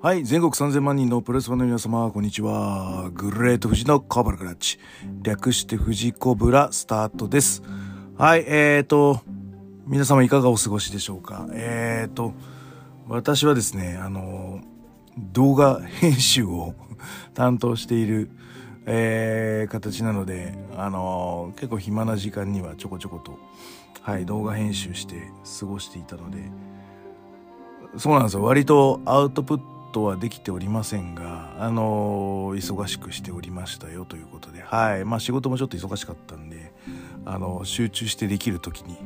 はい、全国3000万人のプレスファンの皆様、こんにちは。グレート富士のコブラクラッチ。略して富士コブラスタートです。はい、えーと、皆様いかがお過ごしでしょうか？えーと、私はですね、あの、動画編集を 担当している、えー、形なので、あの、結構暇な時間にはちょこちょこと、はい、動画編集して過ごしていたので、そうなんですよ。割とアウトプットはできておりませんが、あの忙しくしておりましたよということで、はい。まあ仕事もちょっと忙しかったんで、あの集中してできる時に、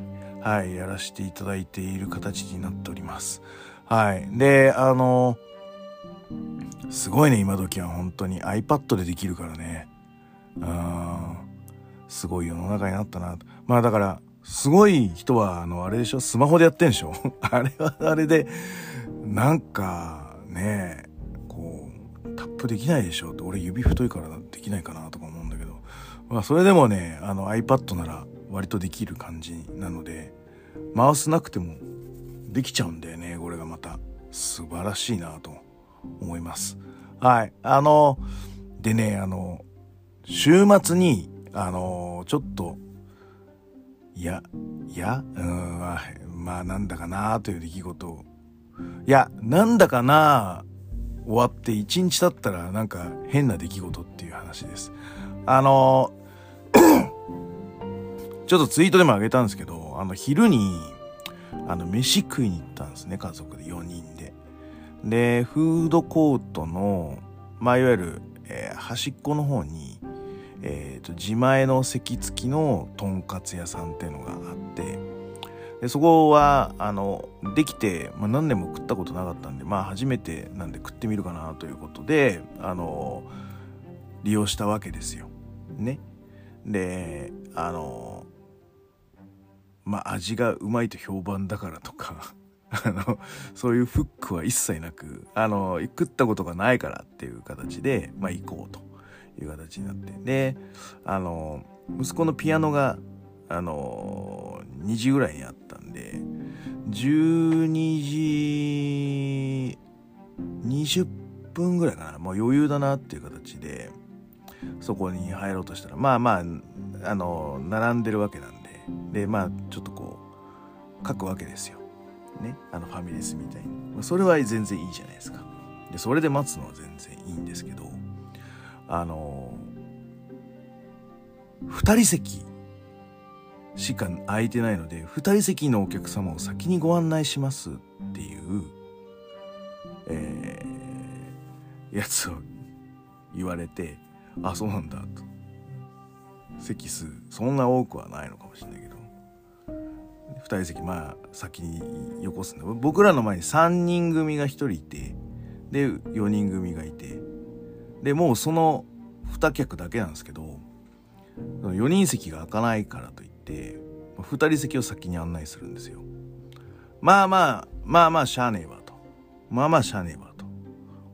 はい、やらせていただいている形になっております。はい。で、あのすごいね、今時は本当に iPad でできるからね。うん。すごい世の中になったな。まあだから、すごい人は、あの、あれでしょ？スマホでやってんでしょ？あれはあれで、なんか、ねこう、タップできないでしょって、俺指太いからできないかなとか思うんだけど、まあそれでもね、あの iPad なら割とできる感じなので、マウスなくてもできちゃうんだよね、これがまた。素晴らしいなと思います。はい。あの、でね、あの、週末に、あの、ちょっと、いや、いや、うん、まあ、まあ、なんだかなという出来事を。いや、なんだかな終わって一日経ったらなんか変な出来事っていう話です。あの、ちょっとツイートでもあげたんですけど、あの、昼に、あの、飯食いに行ったんですね、家族で4人で。で、フードコートの、まあ、いわゆる、えー端っこの方に、えーと自前の席付きのとんかつ屋さんっていうのがあってでそこはあのできて、まあ、何年も食ったことなかったんでまあ初めてなんで食ってみるかなということであの利用したわけですよ。ね。であのまあ味がうまいと評判だからとか あのそういうフックは一切なくあの食ったことがないからっていう形で、まあ、行こうと。いう形になってであの息子のピアノがあの2時ぐらいにあったで12時20分ぐらいかな。もう余裕だなっていう形でそこに入ろうとしたらまあまああの並んでるわけなんででまあちょっとこう書くわけですよ。ねあのファミレスみたいに。それは全然いいじゃないですか。でそれで待つのは全然いいんですけどあの2人席しか空いてないので2人席のお客様を先にご案内しますっていう、えーやつを言われてあそうなんだと。席数そんな多くはないのかもしれないけど。2人席まあ先によこすんだ。僕らの前に3人組が1人いてで4人組がいてでもうその2客だけなんですけど4人席が開かないからといって2人席を先に案内するんですよ。まあまあまあまあしゃあねえわと。まあまあしゃあねえわと。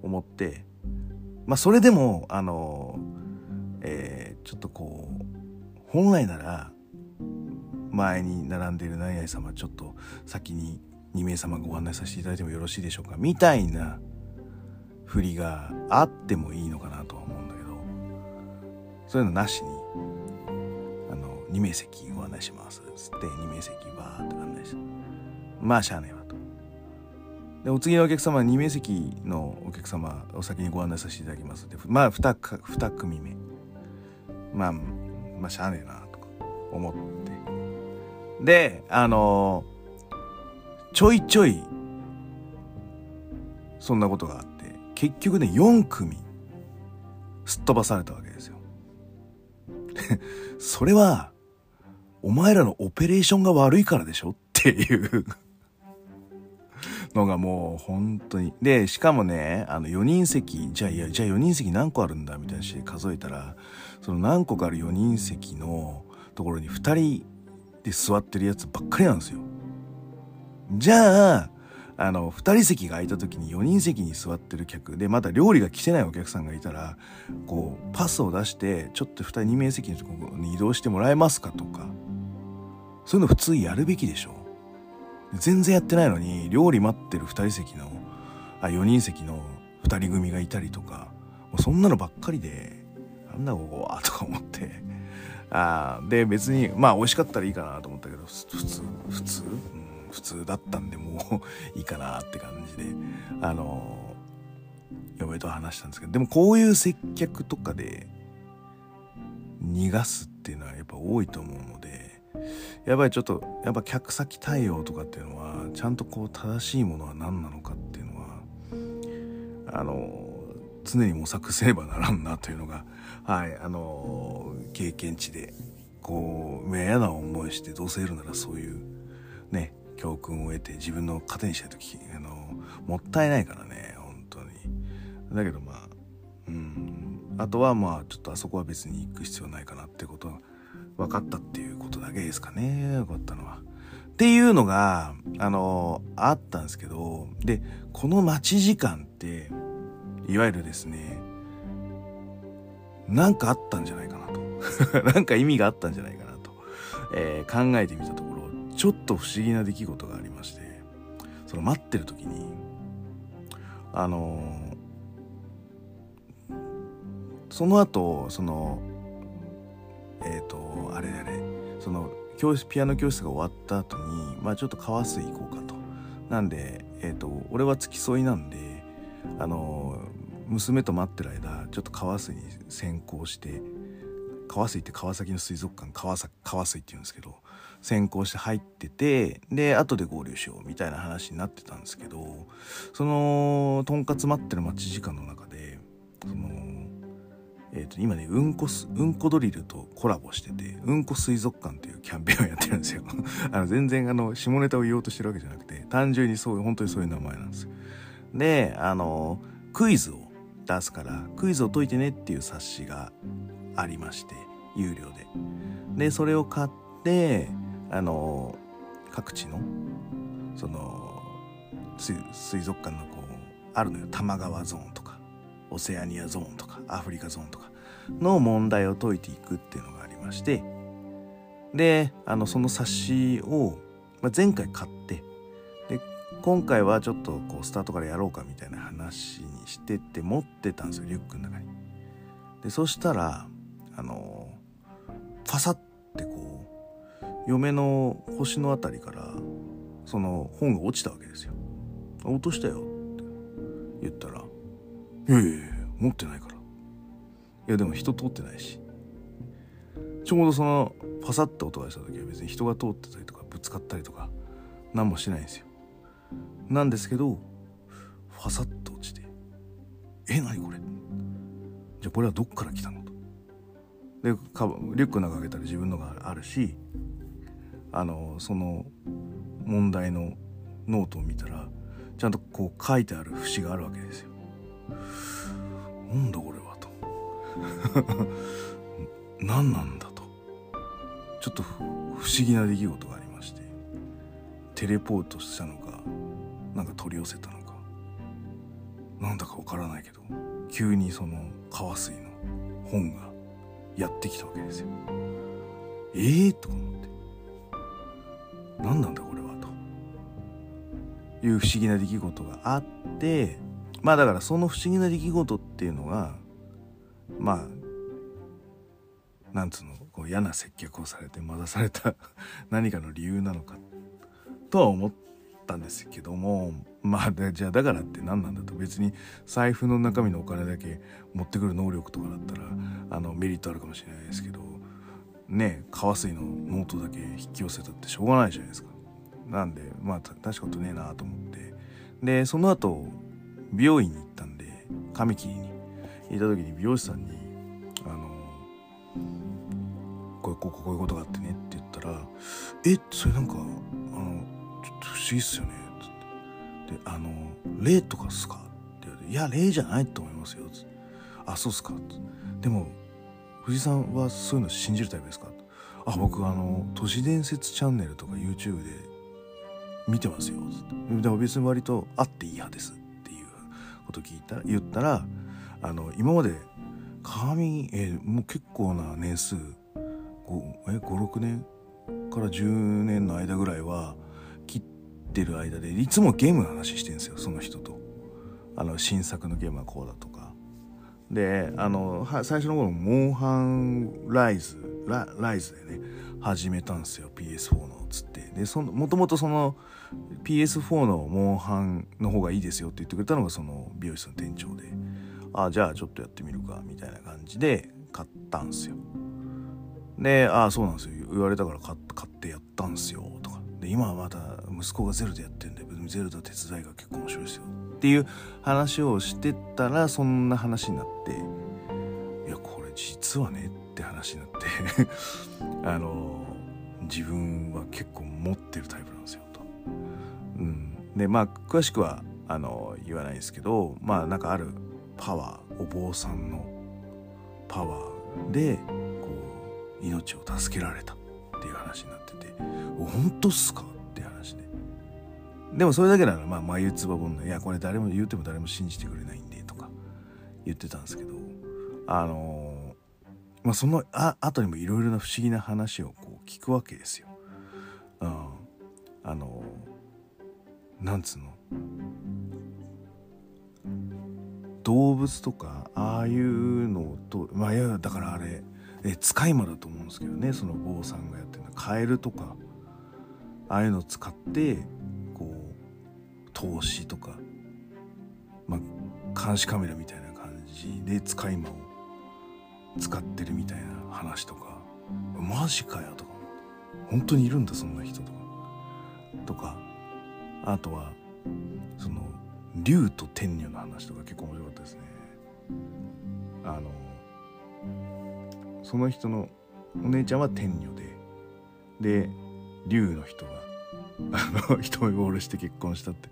思ってまあそれでもあのえーちょっとこう本来なら前に並んでいる何々様ちょっと先に2名様ご案内させていただいてもよろしいでしょうかみたいな振りがあってもいいのかなとは思うんだけどそういうのなしにあの2名席内します。つって2名席バーって案内して。まあしゃあねえわと。でお次のお客様は2名席のお客様を先にご案内させていただきます。でまあ 2, 2組目。まあまあしゃあねえなとか思って。であのちょいちょいそんなことがあって結局ね4組すっ飛ばされたわけですよ。それはお前らのオペレーションが悪いからでしょ？っていう。のがもう本当に。でしかもねあの4人席じゃあいやじゃあ4人席何個あるんだ？みたいなして数えたらその何個かある4人席のところに2人で座ってるやつばっかりなんですよ。じゃああの2人席が空いた時に4人席に座ってる客。でまだ料理が来てないお客さんがいたらこうパスを出してちょっと2人2名席のところに移動してもらえますかとか。そういうの普通やるべきでしょ全然やってないのに料理待ってる2人席のあ4人席の2人組がいたりとかもうそんなのばっかりでなんだここはとか思って。あで別にまあ美味しかったらいいかなと思ったけど普通普通、うん、普通だったんでもういいかなって感じであの嫁と話したんですけどでもこういう接客とかで逃がすっていうのはやっぱ多いと思うのでやっぱりちょっとやっぱ客先対応とかっていうのはちゃんとこう正しいものは何なのかっていうのはあの常に模索せねばならんなというのがはいあの経験値でこう嫌な思いしてどうせ得るならそういうね教訓を得て自分の糧にした時あのもったいないからね本当に。だけどまあうん。あとはまあちょっとあそこは別に行く必要ないかなってことは分かったっていうことだけですかね分かったのは。っていうのがあのあったんですけどでこの待ち時間っていわゆるですねなんかあったんじゃないかなと。なんか意味があったんじゃないかなと、えー、考えてみたとちょっと不思議な出来事がありましてその待ってる時にあのー、その後そのえっ、ー、とあれあれその教室ピアノ教室が終わった後にまあちょっと川水行こうかと。なんでえっ、ー、と俺は付き添いなんであの娘と待ってる間ちょっと川水に先行して川水って川崎の水族館川川水って言うんですけど先行して入っててで後で合流しようみたいな話になってたんですけどそのとんかつ待ってる待ち時間の中でそのえー、と今ねうんこすうんこドリルとコラボしててうんこ水族館っていうキャンペーンをやってるんですよ。あの全然あの下ネタを言おうとしてるわけじゃなくて単純にそういう本当にそういう名前なんですよ。であのクイズを出すからクイズを解いてねっていう冊子がありまして有料ででそれを買ってあの各地のその水族館のこうあるのよ多摩川ゾーンとかオセアニアゾーンとかアフリカゾーンとかの問題を解いていくっていうのがありましてであのその冊子を、まあ、前回買ってで今回はちょっとこうスタートからやろうかみたいな話にしてって持ってたんですよリュックの中に。でそしたらあのパサってこう嫁の腰の辺りからその本が落ちたわけですよ。落としたよって言ったら「いやいやいや持ってないから」いやでも人通ってないしちょうどそのパサッて音がした時は別に人が通ってたりとかぶつかったりとか何もしないんですよ。なんですけどファサッと落ちて「え何これ?」じゃあこれはどっから来たの？でリュックの中開けたら自分のがあるしあのその問題のノートを見たらちゃんとこう書いてある節があるわけですよ。なんだこれはと。何なんだと。ちょっと不思議な出来事がありましてテレポートしたのかなんか取り寄せたのかなんだかわからないけど急にその川水の本がやってきたわけですよ。ええー、と思って何なんだこれはという不思議な出来事があってまあだからその不思議な出来事っていうのがまあなんつうのこう嫌な接客をされて待たされた何かの理由なのかとは思ったんですけどもまあじゃあだからって何なんだと別に財布の中身のお金だけ持ってくる能力とかだったらあのメリットあるかもしれないですけどね川水のノートだけ引き寄せたってしょうがないじゃないですか。なんでまあ確かことねえなと思ってでその後美容院に行ったんで髪切りに行った時に美容師さんに「あのこうここういうことがあってね」って言ったら「えそれなんかあのちょっと不思議っすよね」「であの霊とかっすか?」って言われて「いや霊じゃないと思いますよ」「あそうっすか」でも藤井さんはそういうの信じるタイプですか?」あ僕あの都市伝説チャンネルとか YouTube で見てますよ」でも別に割とあっていい派ですっていうこと聞いたら言ったらあの今まで鏡、えー、もう結構な年数56年から10年の間ぐらいはってる間でいつもゲームの話してるんですよその人と。あの新作のゲームはこうだとか。であの最初の頃モンハンライズラライズでね。始めたんですよ PS4 のつって。でそのもともとその PS4 のモンハンの方がいいですよって言ってくれたのがその美容室の店長で。あじゃあちょっとやってみるかみたいな感じで買ったんすよ。でああそうなんですよ。言われたから買ってやったんすよとか。で今はまた息子がゼルダやってるんでゼルダ手伝いが結構面白いですよっていう話をしてたらそんな話になっていやこれ実はねって話になって あの自分は結構持ってるタイプなんですよと。うん、でまあ詳しくはあの言わないですけどまあなんかあるパワーお坊さんのパワーでこう命を助けられたっていう話になってて「本当っすか?」でもそれだけならまあ眉唾本の「いやこれ誰も言うても誰も信じてくれないんで」とか言ってたんですけどあのまあそのあ後にもいろいろな不思議な話をこう聞くわけですよ。うん、あのなんつうの？動物とかああいうのとまあいやだからあれえ使い魔だと思うんですけどねその坊さんがやってるの。カエルとかああいうのを使って投資とかまあ監視カメラみたいな感じで使い魔を使ってるみたいな話とかマジかよとか本当にいるんだそんな人とかとかあとはその竜と天女の話とか結構面白かったですね。あのその人のお姉ちゃんは天女でで竜の人があ の一目惚れして結婚したって。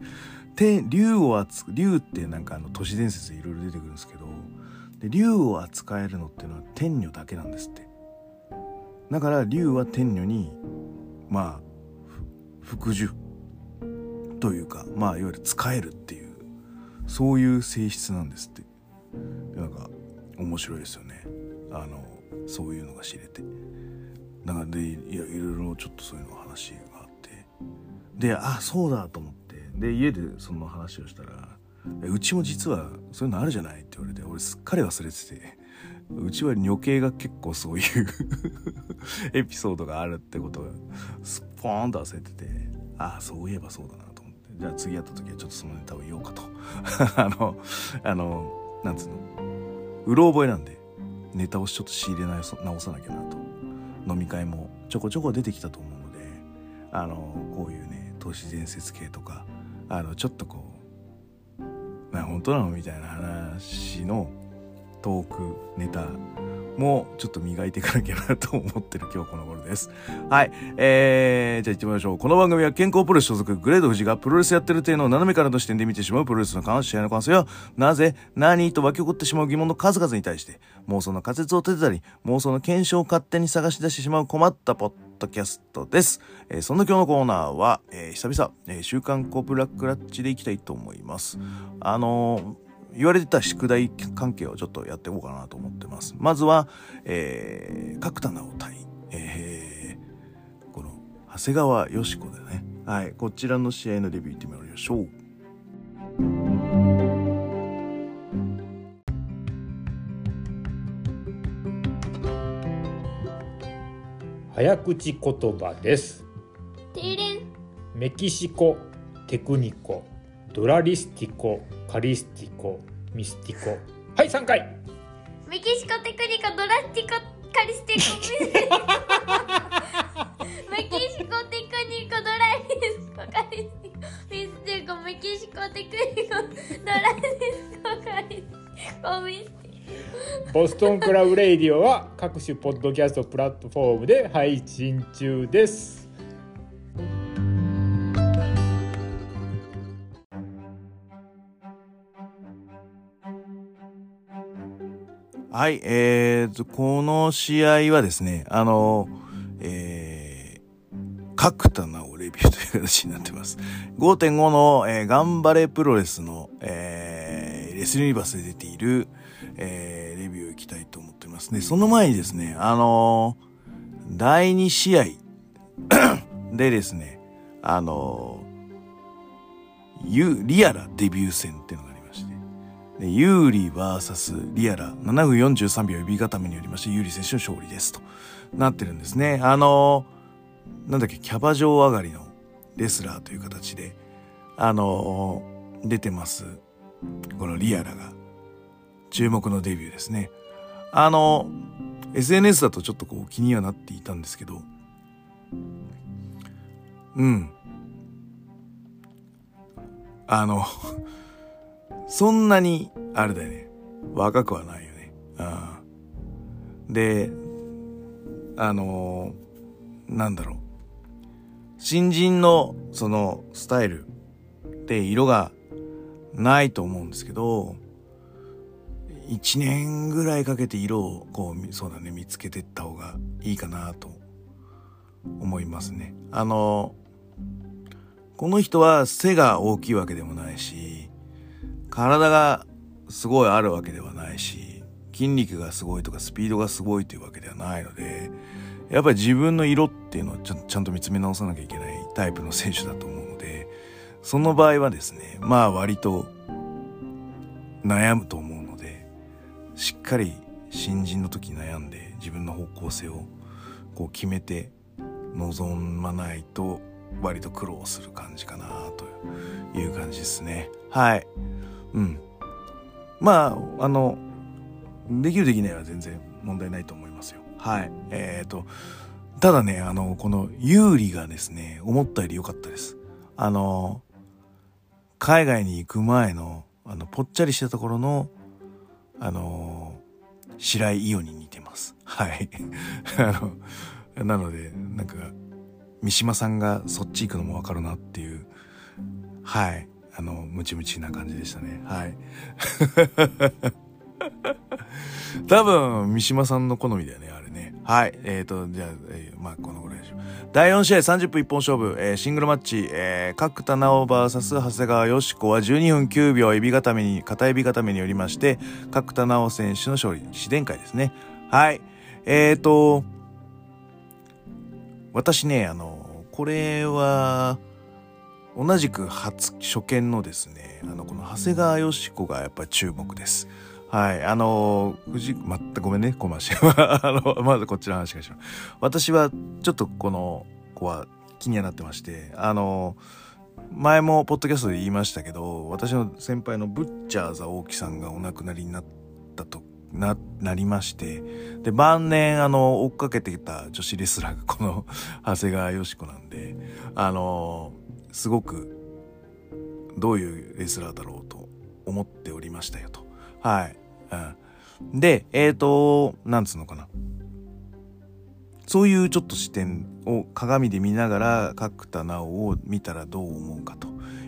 竜を扱竜ってなんかあの都市伝説でいろいろ出てくるんですけどで竜を扱えるのっていうのは天女だけなんですって。だから竜は天女にまあ服従。というかまあいわゆる使えるっていうそういう性質なんですって。なんか面白いですよね。あのそういうのが知れて。だからでいやいろいろちょっとそういうの話であそうだと思って。で家でその話をしたら「うちも実はそういうのあるじゃない」って言われて俺すっかり忘れてて。うちは女系が結構そういう エピソードがあるってことがスポーンと忘れてて。ああそういえばそうだなと思って。じゃあ次会った時はちょっとそのネタを言おうかと。あのあのなんつうの？うろ覚えなんでネタをちょっと仕入れ直さなきゃなと。飲み会もちょこちょこ出てきたと思うのであのこういうね都市伝説系とかあのちょっとこうな本当なのみたいな話のトークネタもちょっと磨いていかなきゃなと思ってる今日この頃です。はい。えー、じゃあ行ってみましょう。この番組は健康プロレス所属グレード富士がプロレスやってる体の斜めからの視点で見てしまうプロレスの関試合の感想や、なぜ、何と湧き起こってしまう疑問の数々に対して、妄想の仮説を立てたり、妄想の検証を勝手に探し出してしまう困ったポッドキャストです。えー、そんな今日のコーナーは、えー、久々、えー、週刊コブラックラッチでいきたいと思います。あのー言われてた宿題関係をちょっとやっていこうかなと思ってます。まずは、えー、角田直対、えー、この長谷川よし子でね、はい、こちらの試合のレビューいってみましょう。早口言葉です。メキシコテクニコドラリスティコカリスティコミスティコ。はい3回。メキシコテクニコドラスティコカリスティコ。ミスティコメキシコテクニコ ドラリスコカリスティコ。ミスティコメキシコテクニコドラリスコカリスコミスティコボストンクラブレイディオは各種ポッドキャストプラットフォームで配信中です。はい、えーと、この試合はですね、あの、えー、角田直レビューという形になってます。5.5の、えー、頑張れプロレスの、えー、レスリーバスで出ている、えー、レビューいきたいと思ってますね。その前にですね、あのー、第2試合 でですね、あのー、ユ、リアラデビュー戦っていうのがありまして、で有利 VS リアラ7分43秒指固めによりまして有利選手の勝利ですとなってるんですね。あのー、なんだっけ、キャバ嬢上がりのレスラーという形で、あのー、出てます。このリアラが注目のデビューですね。あの、SNS だとちょっとこう気にはなっていたんですけど、うん。あの そんなに、あれだよね。若くはないよね。うん。で、あのー、なんだろう。新人の、その、スタイルで色がないと思うんですけど、一年ぐらいかけて色を、こう、そうだね、見つけてった方がいいかなと思いますね。あの、この人は背が大きいわけでもないし、体がすごいあるわけではないし、筋肉がすごいとかスピードがすごいというわけではないので、やっぱり自分の色っていうのはちゃちゃんと見つめ直さなきゃいけないタイプの選手だと思うので、その場合はですね、まあ割と悩むと思う、しっかり新人の時悩んで自分の方向性をこう決めて臨まないと割と苦労する感じかなという感じですね。はい。うん。まあ、あの、できるできないは全然問題ないと思いますよ。はい。えっ、ー、と、ただね、あの、この有利がですね、思ったより良かったです。あの、海外に行く前の、あの、ぽっちゃりしたところの、あの、白井伊代に似てます。はい。あの、なので、なんか、三島さんがそっち行くのもわかるなっていう、はい。あの、ムチムチな感じでしたね。はい。多分、三島さんの好みだよ、ね。はい。えっ、ー、と、じゃあ、えー、まあ、このぐらいでしょう。第4試合30分一本勝負、えー、シングルマッチ、えー、角田直 VS 長谷川よし子は12分9秒指固めに、片指固めによりまして、角田直選手の勝利、自伝会ですね。はい。えっ、ー、と、私ね、あの、これは、同じく初初見のですねあのこの長谷川よし子がやっぱり注目です。はい。あの、藤、またごめんね、コマーシャル あの、まずこっちの話がします。私は、ちょっとこの子は気にはなってまして、あの、前もポッドキャストで言いましたけど、私の先輩のブッチャーザ大木さんがお亡くなりになったと、な、なりまして、で、晩年、あの、追っかけてきた女子レスラーがこの 長谷川よし子なんで、あの、すごくどういうレスラーだろうと思っておりましたよと。はい。うん、で、えっ、ー、と、なんつうのかな。そういうちょっと視点を鏡で見ながら角田直を見たらどう思うかと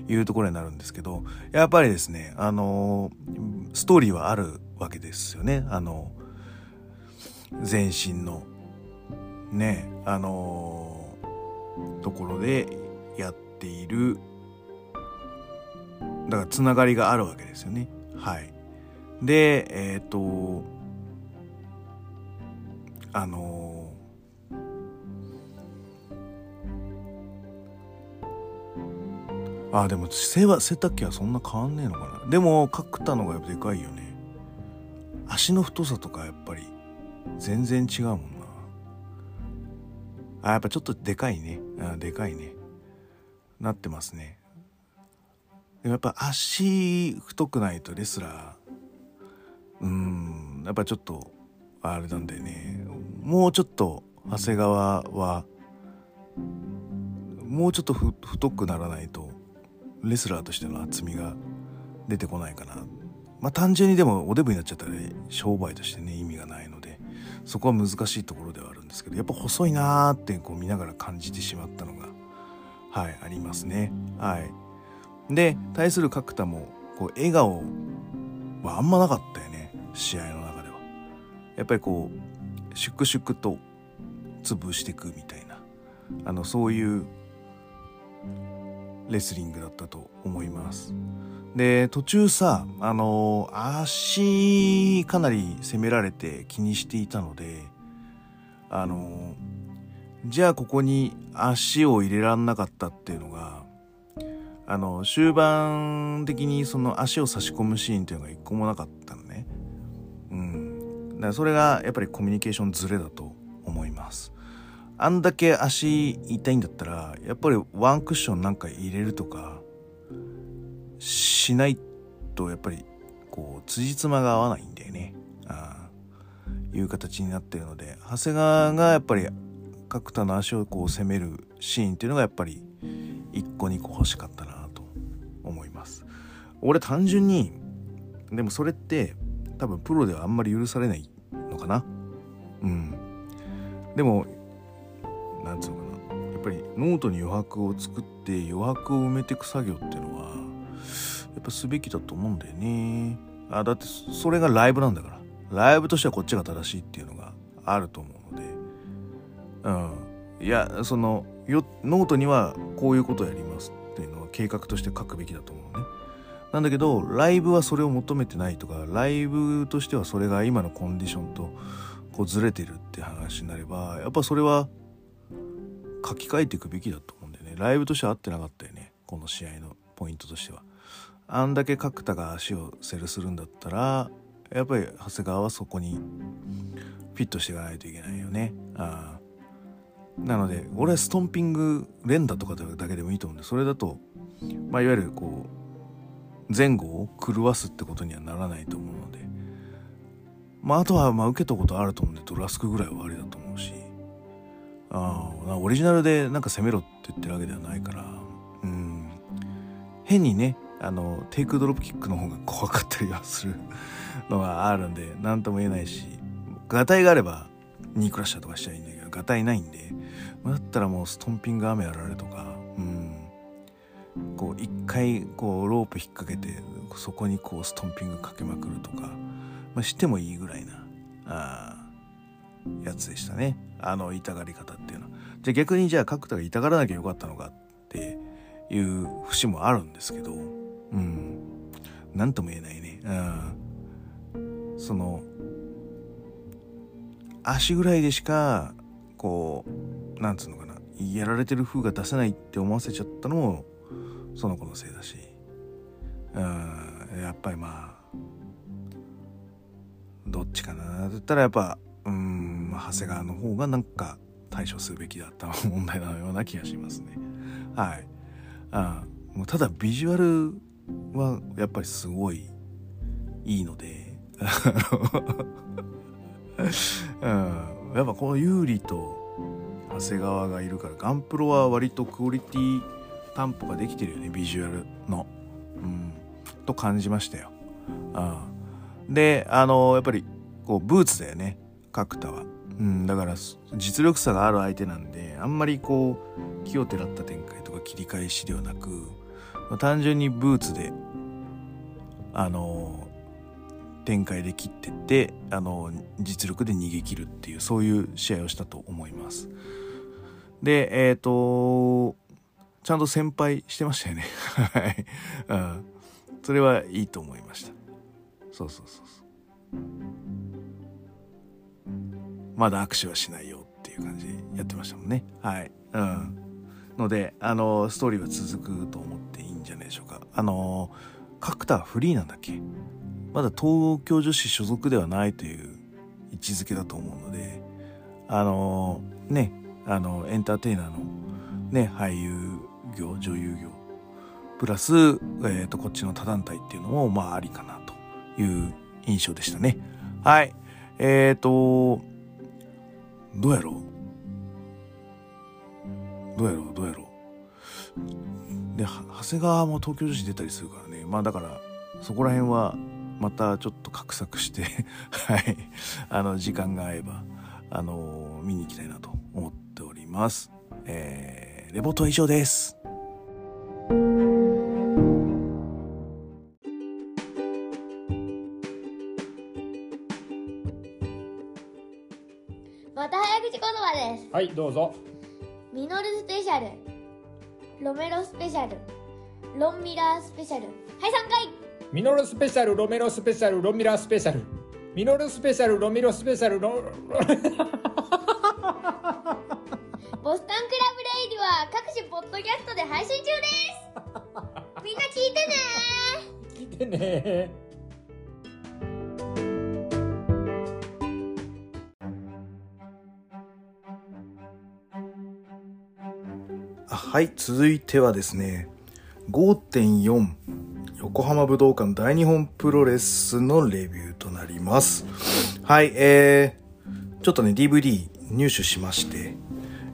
いうところになるんですけど、やっぱりですね、あの、ストーリーはあるわけですよね。あの、全身の、ね、あの、ところでやっているだからつながりがあるわけですよねはいでえっ、ー、とあのー、あでも背は背丈はそんな変わんねえのかな。でも角田のがやっぱでかいよね。足の太さとかやっぱり全然違うもんな。あやっぱちょっとでかいね。あでかいね。なってますね。でもやっぱ足太くないとレスラーうん。やっぱちょっとあれなんだよね。もうちょっと長谷川はもうちょっと太くならないとレスラーとしての厚みが出てこないかな。まあ単純にでもおデブになっちゃったら、商売としてね意味がないのでそこは難しいところではあるんですけどやっぱ細いなーってこう見ながら感じてしまったのがはいありますね。はい。で対する角田もこう笑顔はあんまなかったよ試合の中ではやっぱりこう粛々と潰していくみたいなあのそういうレスリングだったと思いますで途中さあの足かなり攻められて気にしていたのであのじゃあここに足を入れらんなかったっていうのがあの、終盤的にその足を差し込むシーンっていうのが一個もなかった。だからそれがやっぱりコミュニケーションズレだと思います。あんだけ足痛いんだったら、やっぱりワンクッションなんか入れるとか、しないと、やっぱり、こう、辻褄が合わないんだよね。ああいう形になってるので、長谷川がやっぱり角田の足をこう攻めるシーンっていうのがやっぱり1個2個欲しかったなと思います俺単純にでもそれって多分プロではあんまり許されないのかな。うん。でもなんつうのかな。やっぱりノートに余白を作って余白を埋めていく作業っていうのはやっぱすべきだと思うんだよね。あだってそれがライブなんだから。ライブとしてはこっちが正しいっていうのがあると思うので。うん。いやそのよノートにはこういうことをやりますっていうのは計画として書くべきだと思うね。なんだけどライブはそれを求めてないとかライブとしてはそれが今のコンディションとこうずれてるって話になればやっぱそれは書き換えていくべきだと思うんだよね。ライブとしては合ってなかったよね。この試合のポイントとしては。あんだけ角田が足をセルするんだったらやっぱり長谷川はそこにフィットしていかないといけないよね。ああなので俺はストンピング連打とかだけでもいいと思うんでそれだと、まあ、いわゆるこう前後を狂わすってことにはならないと思うので。まああとはまあ受けたことあると思うんでドラスクぐらいはありだと思うし。ああオリジナルでなんか攻めろって言ってるわけではないから。うん。変にねあのテイクドロップキックの方が怖かったりはするのがあるんで何とも言えないし。ガタイがあればニークラッシャーとかしちゃいいんだけどガタイないんで。だったらもうストンピング雨やられとか、うん、こう一回こうロープ引っ掛けてそこにこうストンピングかけまくるとか、まあ、してもいいぐらいなあやつでしたねあの痛がり方っていうのは。じゃ逆にじゃあ角田が痛がらなきゃよかったのかっていう節もあるんですけどうん何とも言えないね。うん、その足ぐらいでしかこうなんつうのかなやられてる風が出せないって思わせちゃったのもその子のせいだし。うんやっぱりまあどっちかなって言ったらやっぱうん長谷川の方がなんか対処するべきだった問題のような気がしますね。はい。あもうただビジュアルはやっぱりすごいいいので。うんやっぱこの有利と長谷川がいるからガンプロは割とクオリティ担保ができてるよねビジュアルの。うん、と感じましたよ。あであのやっぱりこうブーツだよね角田は。うん、だから実力差がある相手なんであんまりこう気をてらった展開とか切り返しではなく、単純にブーツであの展開で切ってってあの実力で逃げ切るっていうそういう試合をしたと思います。でえっ、ー、とちゃんと先輩してましたよね。はい、うん。それはいいと思いました。そうそうそうそう。まだ握手はしないよっていう感じでやってましたもんね。はい。うん。ので、あの、ストーリーは続くと思っていいんじゃないでしょうか。あの、角田はフリーなんだっけ？まだ東京女子所属ではないという位置づけだと思うのであのねあのエンターテイナーのね俳優業女優業。プラス、えーと、こっちの他団体っていうのもまあありかなという印象でしたね。はい。えっ、ー、とどうやろう？どうやろう？どうやろう？で長谷川も東京女子出たりするからね。まあだからそこら辺はまたちょっと画策して はい。あの時間が合えばあの見に行きたいなと思っております。えー、レポートは以上です。また早口言葉です。はいどうぞ。ミノルスペシャル。ロメロスペシャル。ロンミラースペシャル。はい3回。ミノルスペシャル、ロメロスペシャル、ロミラスペシャル。ミノルスペシャル、ロミロスペシャル、ロ。ボスタンクラブレイディは各種ポッドキャストで配信中です。てね。はい続いてはですね5.4横浜武道館大日本プロレスのレビューとなります。はいえー、ちょっとね DVD 入手しまして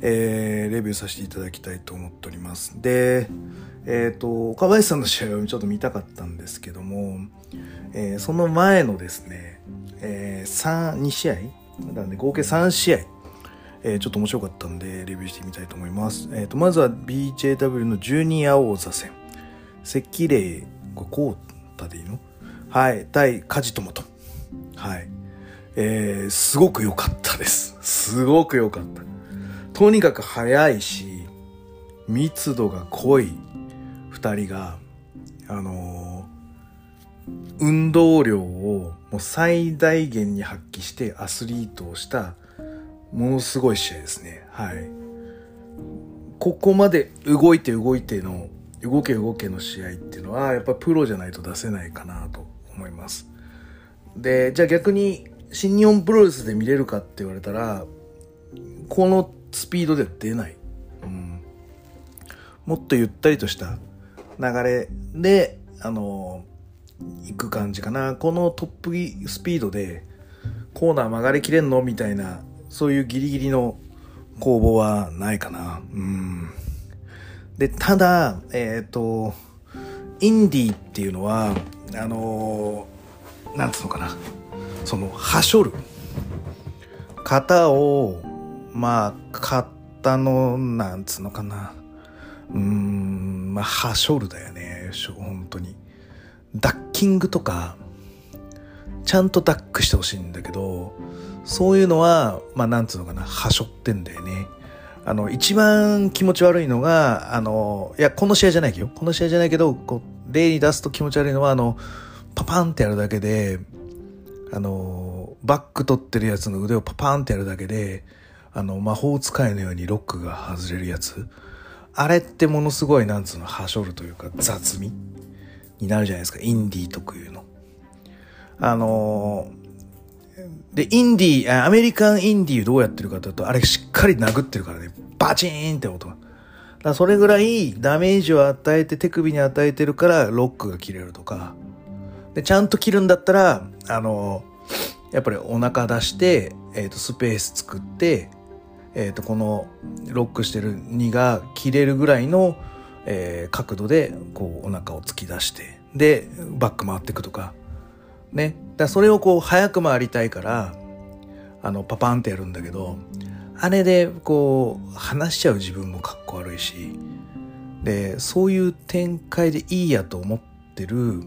えー、レビューさせていただきたいと思っておりますでえっ、ー、と岡林さんの試合をちょっと見たかったんですけども、えー、その前のですね、えー、3 2試合なんで合計3試合えー、ちょっと面白かったんで、レビューしてみたいと思います。えっ、ー、と、まずは BJW のジュニア王座戦。赤霊、これ、こうたでいいの？はい。対カジトマト。はい。えー、すごく良かったです。すごく良かった。とにかく速いし、密度が濃い二人が、あのー、運動量をもう最大限に発揮してアスリートをしたものすごい試合ですね。はい。ここまで動いて動いての、動け動けの試合っていうのは、やっぱプロじゃないと出せないかなと思います。で、じゃあ逆に、新日本プロレスで見れるかって言われたら、このスピードでは出ない。うん。もっとゆったりとした流れで、あの、行く感じかな。このトップスピードで、コーナー曲がりきれんの？みたいなそういうギリギリの攻防はないかな。うん。で、ただ、えっ、ー、と、インディーっていうのは、あのー、なんつうのかな。その、はしょる。型を、まあ、型の、なんつうのかな。うーん、まあ、はしょるだよね。本当に。ダッキングとか、ちゃんとダックしてほしいんだけど、そういうのは、まあ、なんつうのかな、はしょってんだよね。あの、一番気持ち悪いのが、あの、いや、この試合じゃないけど、この試合じゃないけど、こう、例に出すと気持ち悪いのは、あの、パパンってやるだけで、あの、バック取ってるやつの腕をパパンってやるだけで、あの、魔法使いのようにロックが外れるやつ。あれってものすごい、なんつうの、はしょるというか、雑味になるじゃないですか。インディー特有の。あので、インディー、アメリカンインディーどうやってるかというと、あれしっかり殴ってるからね、バチーンって音が。だそれぐらいダメージを与えて手首に与えてるからロックが切れるとか。で、ちゃんと切るんだったら、あの、やっぱりお腹出して、えっ、ー、と、スペース作って、えっ、ー、と、このロックしてる荷が切れるぐらいの、えー、角度で、こう、お腹を突き出して、で、バック回っていくとか。ね。だそれをこう早く回りたいから、あの、パパンってやるんだけど、あれでこう、話しちゃう自分もかっこ悪いし、で、そういう展開でいいやと思ってる、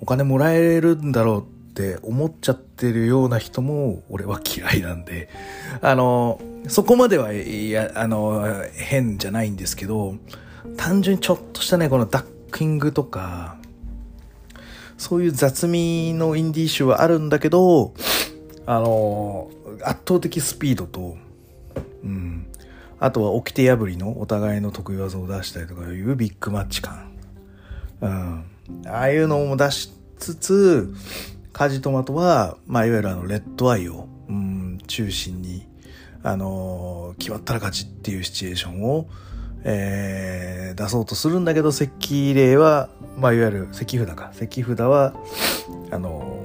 お金もらえるんだろうって思っちゃってるような人も俺は嫌いなんで、あの、そこまでは、いや、あの、変じゃないんですけど、単純にちょっとしたね、このダッキングとか、そういう雑味のインディー集はあるんだけど、あの、圧倒的スピードと、うん。あとは掟破りのお互いの得意技を出したりとかいうビッグマッチ感。うん。ああいうのも出しつつ、カジトマトは、まあ、いわゆるあの、レッドアイを、うん、中心に、あの決まったら勝ちっていうシチュエーションを、えー、出そうとするんだけど、石霊は、まあ、いわゆる石札か。石札は、あの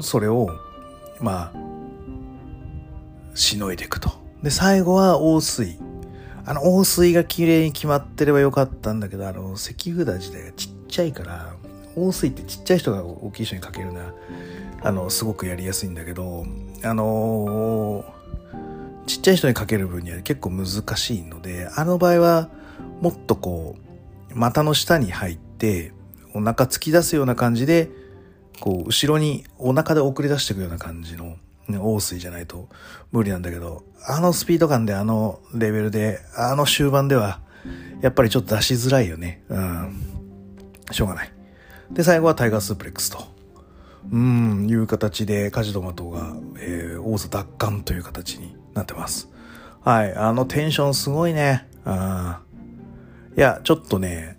それを、まあ、しのいでいくと。で、最後は王水。あの、王水が綺麗に決まってればよかったんだけど、あの、石札自体がちっちゃいから、王水ってちっちゃい人が大きい人にかけるな、あの、すごくやりやすいんだけど、あのー、ちっちゃい人にかける分には結構難しいので、あの場合は、もっとこう、股の下に入って、お腹突き出すような感じで、こう、後ろにお腹で送り出していくような感じの、ね、王水じゃないと無理なんだけど、あのスピード感であのレベルで、あの終盤では、やっぱりちょっと出しづらいよね。うん。しょうがない。で、最後はタイガースープレックスと。うん、いう形でカジドマトが、えー、王座奪還という形になってます。はい。あのテンションすごいね。あいや、ちょっとね、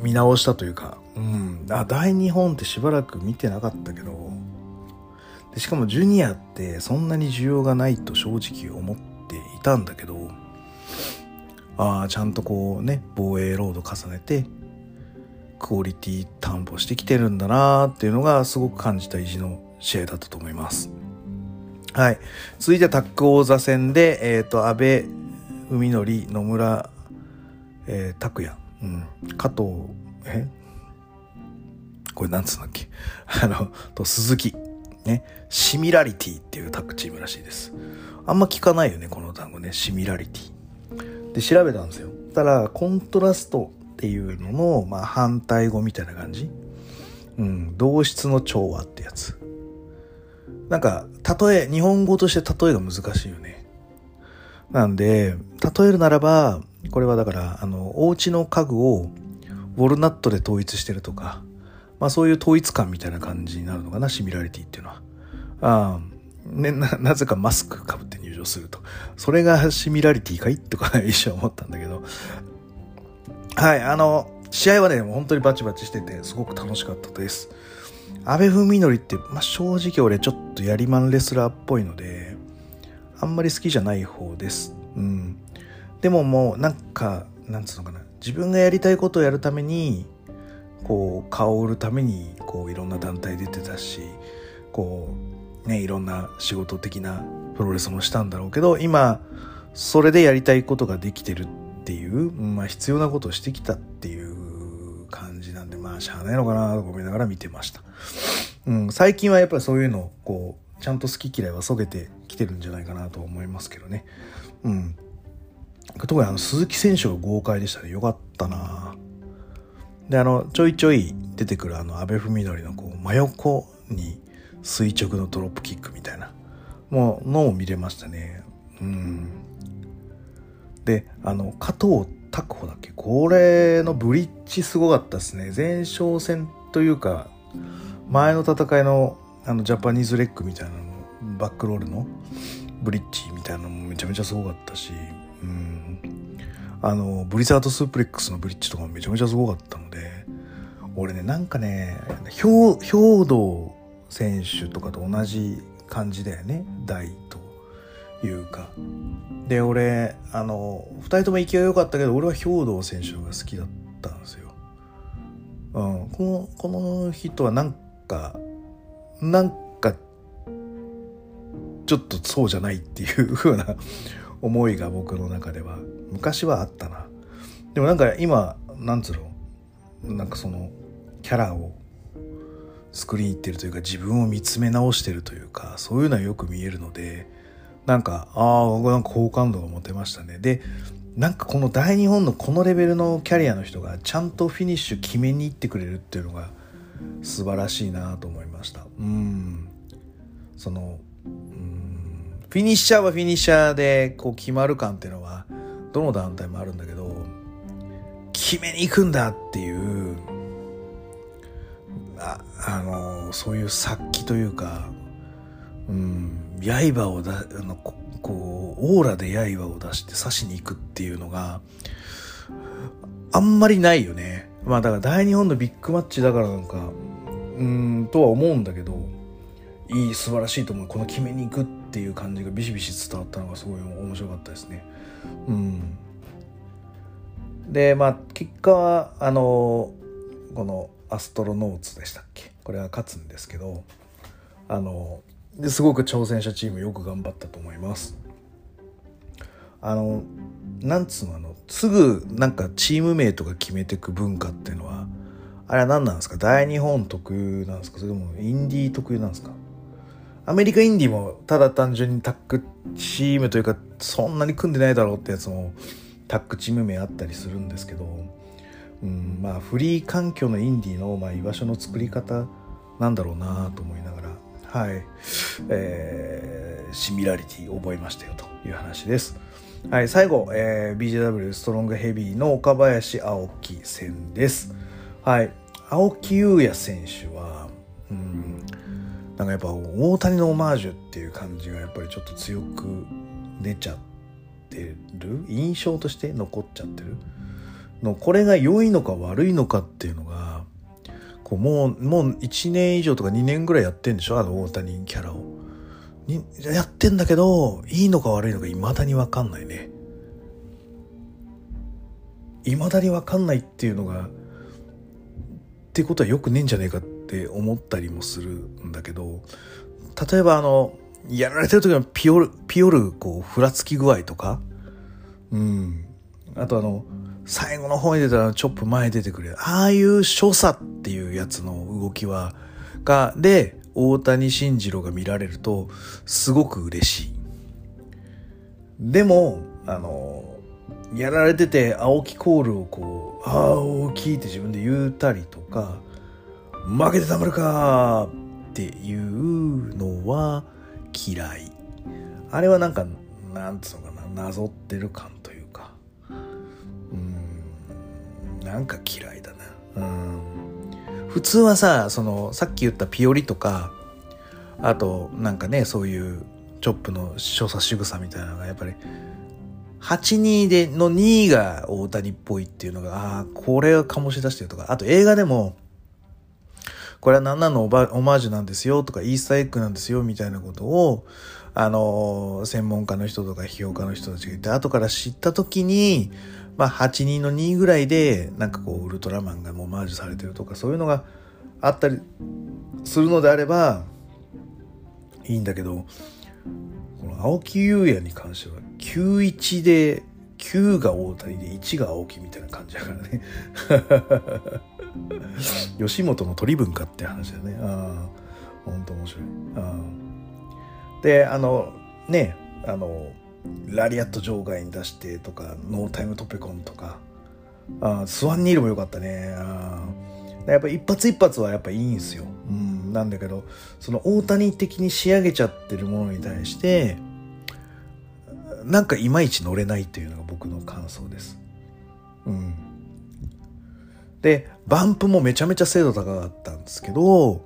見直したというか、うんあ大日本ってしばらく見てなかったけどでしかもジュニアってそんなに需要がないと正直思っていたんだけどああちゃんとこうね防衛ロード重ねてクオリティ担保してきてるんだなーっていうのがすごく感じた意地の試合だったと思います。はい。続いてタック王座戦で、えっ、ー、と、安倍海のり、野村、えー、拓也、うん、加藤、え？これなんつうんだっけ？あの、と、鈴木、ね、シミラリティっていうタッグチームらしいです。あんま聞かないよね、この単語ね、シミラリティ。で、調べたんですよ。たら、コントラストっていうのの、まあ、反対語みたいな感じ？うん、同質の調和ってやつ。なんか、例え、日本語として例えが難しいよね。なんで、例えるならば、これはだから、あの、お家の家具をウォルナットで統一してるとか、まあそういう統一感みたいな感じになるのかな、シミュラリティっていうのは。あね、な、なぜかマスクかぶって入場すると。それがシミュラリティかい？とか一瞬思ったんだけど。はい、あの、試合はね、本当にバチバチしてて、すごく楽しかったです。阿部文則って、まあ、正直俺ちょっとやりまんレスラーっぽいので、あんまり好きじゃない方です。うん。でももう、なんか、なんつうのかな。自分がやりたいことをやるために、こう、顔を売るために、こう、いろんな団体出てたし、こう、ね、いろんな仕事的なプロレスもしたんだろうけど、今、それでやりたいことができてるっていう、まあ必要なことをしてきたっていう感じなんで、まあしゃあないのかなと思いながら見てました。うん、最近はやっぱりそういうのをこう、ちゃんと好き嫌いはそげてきてるんじゃないかなと思いますけどね。うん。特にあの鈴木選手が豪快でしたね。よかったなで、あの、ちょいちょい出てくるあの、安倍文則のこう、真横に垂直のドロップキックみたいな、もう、のを見れましたね。うん。で、あの、加藤拓穂だっけ？これのブリッジすごかったですね。前哨戦というか、前の戦いのあのジャパニーズレッグみたいなの、バックロールのブリッジみたいなのもめちゃめちゃすごかったし、うん。あの、ブリザードスープレックスのブリッジとかもめちゃめちゃすごかったので、俺ね、なんかね、兵道選手とかと同じ感じだよね。大というか。で、俺、あの、二人とも勢い良かったけど、俺は兵道選手が好きだったんですよ。うん、この、この人はなんか、なんか、ちょっとそうじゃないっていう風な思いが僕の中では、昔はあったな。でもなんか今、なんつうの、なんかその、キャラを作りに行ってるというか、自分を見つめ直してるというか、そういうのはよく見えるので、なんか、ああ、僕なんか好感度が持てましたね。で、なんかこの大日本のこのレベルのキャリアの人がちゃんとフィニッシュ決めに行ってくれるっていうのが素晴らしいなと思いました。うん。その、うん、フィニッシャーはフィニッシャーでこう決まる感っていうのはどの団体もあるんだけど、決めに行くんだっていう、ああの、そういう殺気というか、うん、刃をだあのこうオーラで刃を出して刺しに行くっていうのがあんまりないよね。まあだから大日本のビッグマッチだからなんかうんとは思うんだけどいい素晴らしいと思う。この決めに行くっていう感じがビシビシ伝わったのがすごい面白かったですね。うん。でまあ結果はあのこのアストロノーツでしたっけ？これは勝つんですけどあのですごく挑戦者チームよく頑張ったと思います。あのなんつうのあのすぐなんかチーム名とか決めてく文化っていうのはあれは何なんですか？大日本特有なんですか？それともインディー特有なんですか？アメリカインディもただ単純にタッグチームというかそんなに組んでないだろうってやつもタッグチーム名あったりするんですけど、うん、まあフリー環境のインディーの、まあ、居場所の作り方なんだろうなと思いながら。はい、えー、シミラリティ覚えましたよという話です。はい、最後、えー、BJW ストロングヘビーの岡林青木戦です。はい、青木優也選手は、うん、なんかやっぱ大谷のオマージュっていう感じがやっぱりちょっと強く出ちゃってる？印象として残っちゃってる？のこれが良いのか悪いのかっていうのがこうもうもう1年以上とか2年ぐらいやってんでしょ？あの大谷キャラを。にやってんだけどいいのか悪いのか未だに分かんないね。未だに分かんないっていうのがってことはよくねえんじゃねえかって思ったりもするんだけど例えばあのやられてる時のピオルピオルこうふらつき具合とかうん。あとあの最後の方に出たらチョップ前に出てくるああいう所作っていうやつの動きはがで大谷慎次郎が見られるとすごく嬉しい。でもあのやられてて青木コールをこう「青木」って自分で言うたりとか「負けてたまるか」っていうのは嫌い。あれはなんかなんつうのかななぞってる感なんか嫌いだな。うん。普通はさそのさっき言ったピオリとかあとなんかねそういうチョップの所作仕草みたいなのがやっぱり8-2での2位が大谷っぽいっていうのが、ああ、これを醸し出してるとか、あと映画でも、これは何なのオマージュなんですよとか、イースターエッグなんですよみたいなことを、あの、専門家の人とか批評家の人たちが言って、後から知った時に、まあ、8人の2ぐらいで、なんかこう、ウルトラマンがオマージュされてるとか、そういうのがあったりするのであれば、いいんだけど、この青木優也に関しては、91で、9が大谷で1が青木みたいな感じだからね。吉本の取り分かって話だね。ああ、本当面白い。あで、あの、ね、あの、ラリアット場外に出してとか、ノータイムトペコンとか、あスワンニールも良かったね。あやっぱ一発一発はやっぱいいんですよ。うん、なんだけど、その大谷的に仕上げちゃってるものに対して、なんかいまいち乗れないっていうのが僕の感想です。うん。で、バンプもめちゃめちゃ精度高かったんですけど、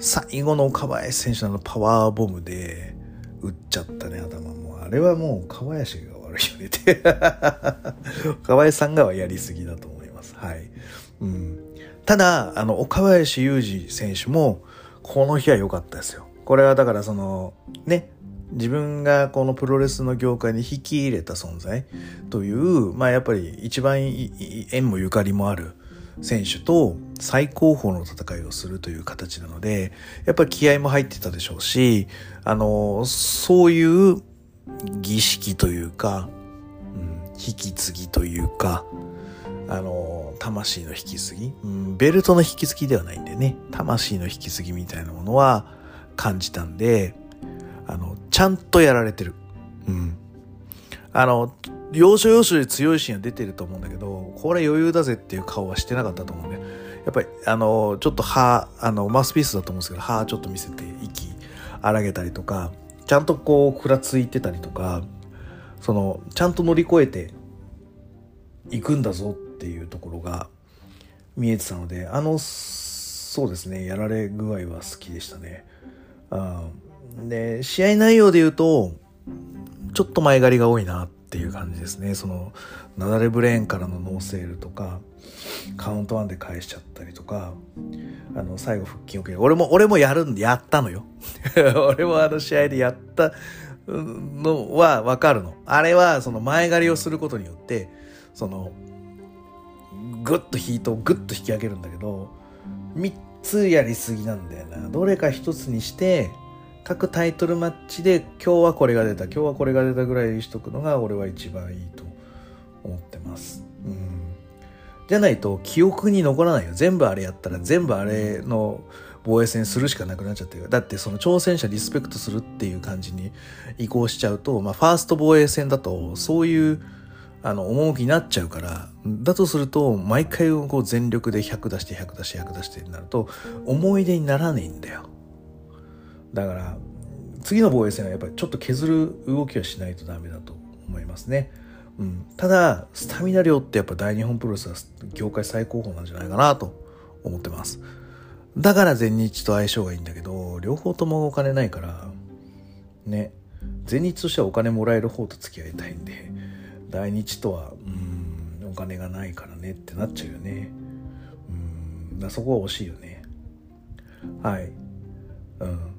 最後の岡林選手のパワーボムで打っちゃったね、頭。あれはもう岡林が悪いよねって。岡林さんがはやりすぎだと思います。はい。うん。ただ、あの、岡林雄二選手も、この日は良かったですよ。これはだからその、ね、自分がこのプロレスの業界に引き入れた存在という、まあやっぱり一番縁もゆかりもある選手と最高峰の戦いをするという形なので、やっぱり気合も入ってたでしょうし、あの、そういう儀式というか、うん、引き継ぎというか、あの、魂の引き継ぎ、うん、ベルトの引き継ぎではないんでね、魂の引き継ぎみたいなものは感じたんで、あの、ちゃんとやられてる。うん。あの、要所要所で強いシーンは出てると思うんだけど、これ余裕だぜっていう顔はしてなかったと思うんで、やっぱり、あの、ちょっと歯、あの、マウスピースだと思うんですけど、歯ちょっと見せて息荒げたりとか、ちゃんとこう、ふらついてたりとか、その、ちゃんと乗り越えていくんだぞっていうところが見えてたので、あの、そうですね、やられ具合は好きでしたね。で、試合内容で言うと、ちょっと前借りが多いなっていう感じですね。その、ナダレブレーンからのノーセールとか、カウントワンで返しちゃったりとか、あの、最後腹筋を受け俺も、俺もやるんで、やったのよ。俺もあの試合でやったのはわかるの。あれは、その前借りをすることによって、その、ぐっとヒートをぐっと引き上げるんだけど、3つやりすぎなんだよな。どれか1つにして、各タイトルマッチで今日はこれが出た今日はこれが出たぐらいにしとくのが俺は一番いいと思ってます。うん。じゃないと記憶に残らないよ。全部あれやったら全部あれの防衛戦するしかなくなっちゃってる。だってその挑戦者リスペクトするっていう感じに移行しちゃうと、まあファースト防衛戦だとそういうあの、趣になっちゃうから、だとすると、毎回こう全力で100出して100出して100出してになると、思い出にならねえんだよ。だから次の防衛戦はやっぱりちょっと削る動きはしないとダメだと思いますね。うん、ただスタミナ量ってやっぱ大日本プロレスは業界最高峰なんじゃないかなと思ってます。だから全日と相性がいいんだけど両方ともお金ないからね全日としてはお金もらえる方と付き合いたいんで大日とはうんお金がないからねってなっちゃうよね。うんうん。そこは惜しいよね。はい。うん。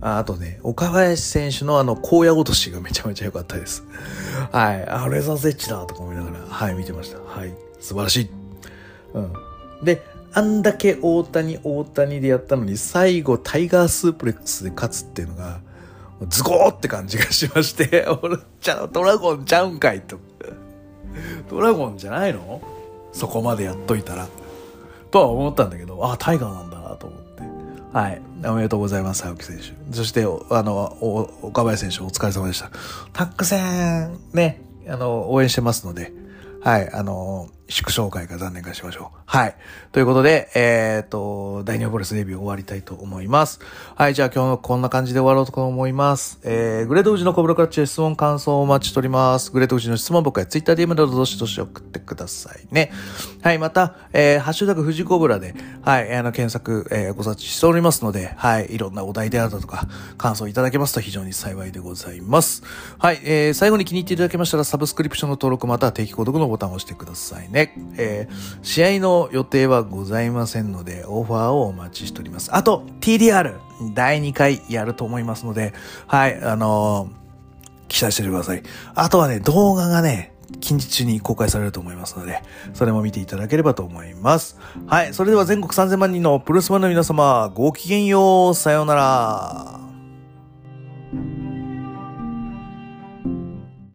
ああとね、岡林選手のあの、荒野落としがめちゃめちゃ良かったです。はい。あ、レザーゼッチだとか思いながら、はい、見てました。はい。素晴らしい。うん。で、あんだけ大谷、大谷でやったのに、最後、タイガースープレックスで勝つっていうのが、ズゴーって感じがしまして、俺、ちゃドラゴンちゃうんかいと。ドラゴンじゃないの？そこまでやっといたら。とは思ったんだけど、あ、タイガーなんだなと思って。はい。おめでとうございます、青木選手。そして、あの、岡林選手お疲れ様でした。タック戦、ね、あの、応援してますので、はい、あの、祝勝会か残念かしましょう。はい。ということで、えっ、と、大日本プレスデビュー終わりたいと思います。はい、じゃあ今日のこんな感じで終わろうと思います。えー、グレートウジのコブラクラッチ質問感想をお待ちしております。グレートウジの質問僕は Twitter、DM などどしどし送ってくださいね。はい、また、えー、ハッシュタグ富士コブラで、はい、あの、検索、えー、ご察知しておりますので、はい、いろんなお題であるだとか、感想いただけますと非常に幸いでございます。はい、えー、最後に気に入っていただけましたら、サブスクリプションの登録または定期購読のボタンを押してくださいね。えー試合の予定はございませんので、オファーをお待ちしております。あと、TDR、第2回やると思いますので、はい、あのー、期待しててください。あとはね、動画がね、近日中に公開されると思いますので、それも見ていただければと思います。はい、それでは全国3000万人のプロレスファンの皆様、ごきげんよう、さようなら。